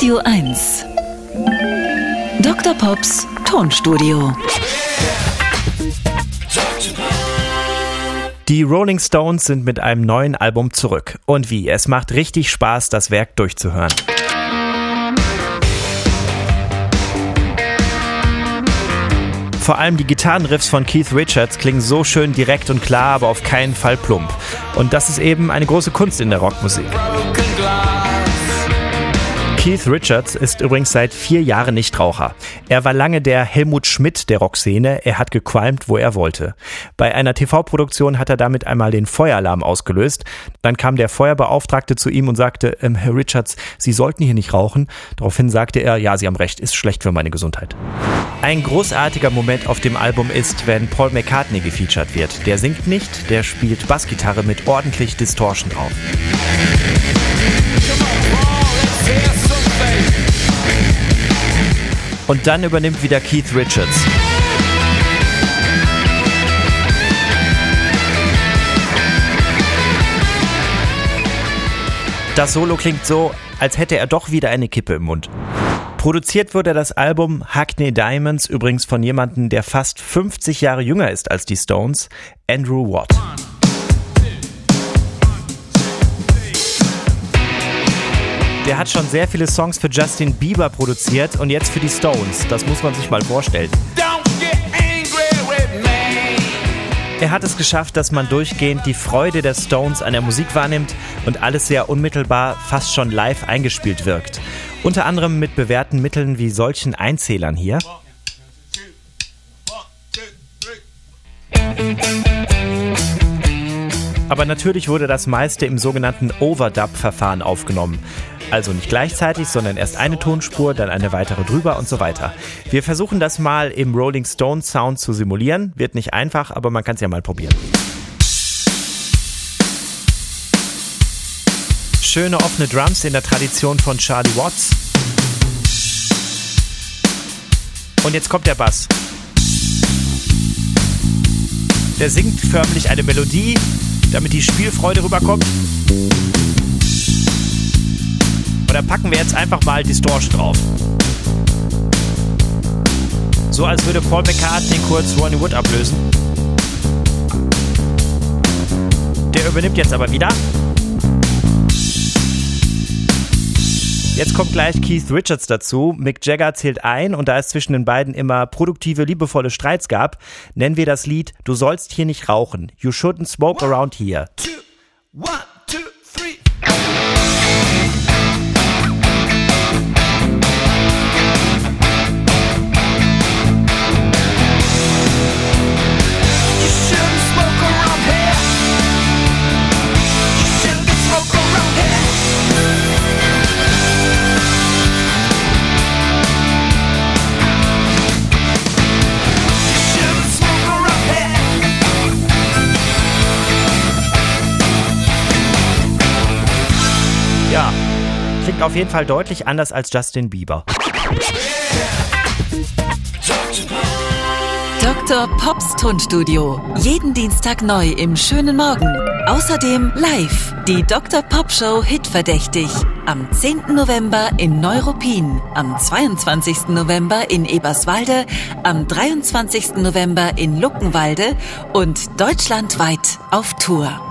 Radio 1. Dr. Pops Tonstudio. Die Rolling Stones sind mit einem neuen Album zurück. Und wie, es macht richtig Spaß, das Werk durchzuhören. Vor allem die Gitarrenriffs von Keith Richards klingen so schön direkt und klar, aber auf keinen Fall plump. Und das ist eben eine große Kunst in der Rockmusik. Keith Richards ist übrigens seit vier Jahren Nichtraucher. Er war lange der Helmut Schmidt der Rockszene. Er hat gequalmt, wo er wollte. Bei einer TV-Produktion hat er damit einmal den Feueralarm ausgelöst. Dann kam der Feuerbeauftragte zu ihm und sagte, ähm, Herr Richards, Sie sollten hier nicht rauchen. Daraufhin sagte er, ja, Sie haben recht, ist schlecht für meine Gesundheit. Ein großartiger Moment auf dem Album ist, wenn Paul McCartney gefeatured wird. Der singt nicht, der spielt Bassgitarre mit ordentlich Distortion drauf. Und dann übernimmt wieder Keith Richards. Das Solo klingt so, als hätte er doch wieder eine Kippe im Mund. Produziert wurde das Album Hackney Diamonds übrigens von jemandem, der fast 50 Jahre jünger ist als die Stones, Andrew Watt. Der hat schon sehr viele Songs für Justin Bieber produziert und jetzt für die Stones. Das muss man sich mal vorstellen. Er hat es geschafft, dass man durchgehend die Freude der Stones an der Musik wahrnimmt und alles sehr unmittelbar, fast schon live eingespielt wirkt. Unter anderem mit bewährten Mitteln wie solchen Einzählern hier. Aber natürlich wurde das meiste im sogenannten Overdub-Verfahren aufgenommen. Also nicht gleichzeitig, sondern erst eine Tonspur, dann eine weitere drüber und so weiter. Wir versuchen das mal im Rolling Stone Sound zu simulieren. Wird nicht einfach, aber man kann es ja mal probieren. Schöne offene Drums in der Tradition von Charlie Watts. Und jetzt kommt der Bass. Der singt förmlich eine Melodie, damit die Spielfreude rüberkommt. Und da packen wir jetzt einfach mal Distortion drauf. So als würde Paul McCartney kurz Ronnie Wood ablösen. Der übernimmt jetzt aber wieder. Jetzt kommt gleich Keith Richards dazu. Mick Jagger zählt ein und da es zwischen den beiden immer produktive, liebevolle Streits gab, nennen wir das Lied Du sollst hier nicht rauchen. You shouldn't smoke around here. Two, klingt auf jeden Fall deutlich anders als Justin Bieber. Dr. Pops Tonstudio. Jeden Dienstag neu im schönen Morgen. Außerdem live die Dr. Pop Show Hitverdächtig. Am 10. November in Neuruppin, am 22. November in Eberswalde, am 23. November in Luckenwalde und deutschlandweit auf Tour.